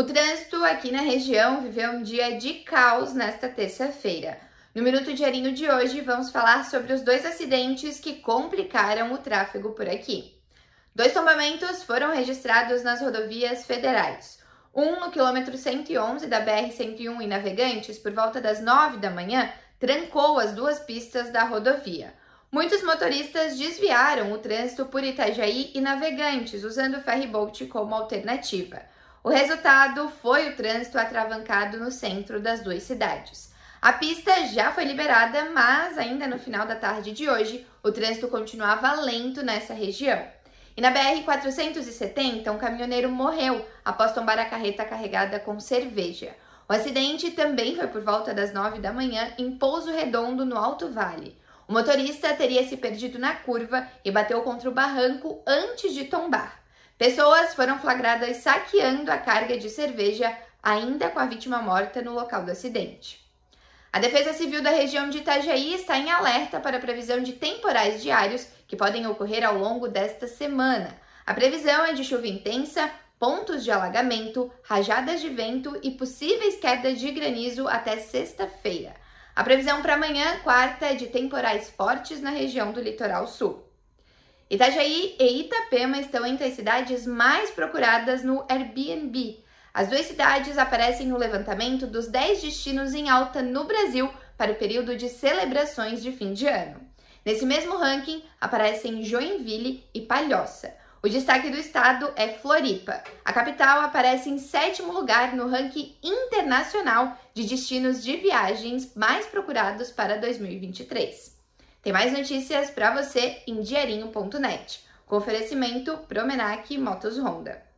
O trânsito aqui na região viveu um dia de caos nesta terça-feira. No Minuto Diarinho de hoje, vamos falar sobre os dois acidentes que complicaram o tráfego por aqui. Dois tombamentos foram registrados nas rodovias federais. Um no quilômetro 111 da BR-101 em Navegantes, por volta das 9 da manhã, trancou as duas pistas da rodovia. Muitos motoristas desviaram o trânsito por Itajaí e Navegantes, usando o ferryboat como alternativa. O resultado foi o trânsito atravancado no centro das duas cidades. A pista já foi liberada, mas ainda no final da tarde de hoje, o trânsito continuava lento nessa região. E na BR-470, um caminhoneiro morreu após tombar a carreta carregada com cerveja. O acidente também foi por volta das 9 da manhã em Pouso Redondo, no Alto Vale. O motorista teria se perdido na curva e bateu contra o barranco antes de tombar. Pessoas foram flagradas saqueando a carga de cerveja, ainda com a vítima morta no local do acidente. A Defesa Civil da região de Itajaí está em alerta para a previsão de temporais diários que podem ocorrer ao longo desta semana. A previsão é de chuva intensa, pontos de alagamento, rajadas de vento e possíveis quedas de granizo até sexta-feira. A previsão para amanhã, quarta, é de temporais fortes na região do litoral sul. Itajaí e Itapema estão entre as cidades mais procuradas no Airbnb. As duas cidades aparecem no levantamento dos 10 destinos em alta no Brasil para o período de celebrações de fim de ano. Nesse mesmo ranking aparecem Joinville e Palhoça. O destaque do estado é Floripa. A capital aparece em sétimo lugar no ranking internacional de destinos de viagens mais procurados para 2023. Tem mais notícias para você em diarinho.net. Com oferecimento Promenac Motos Honda.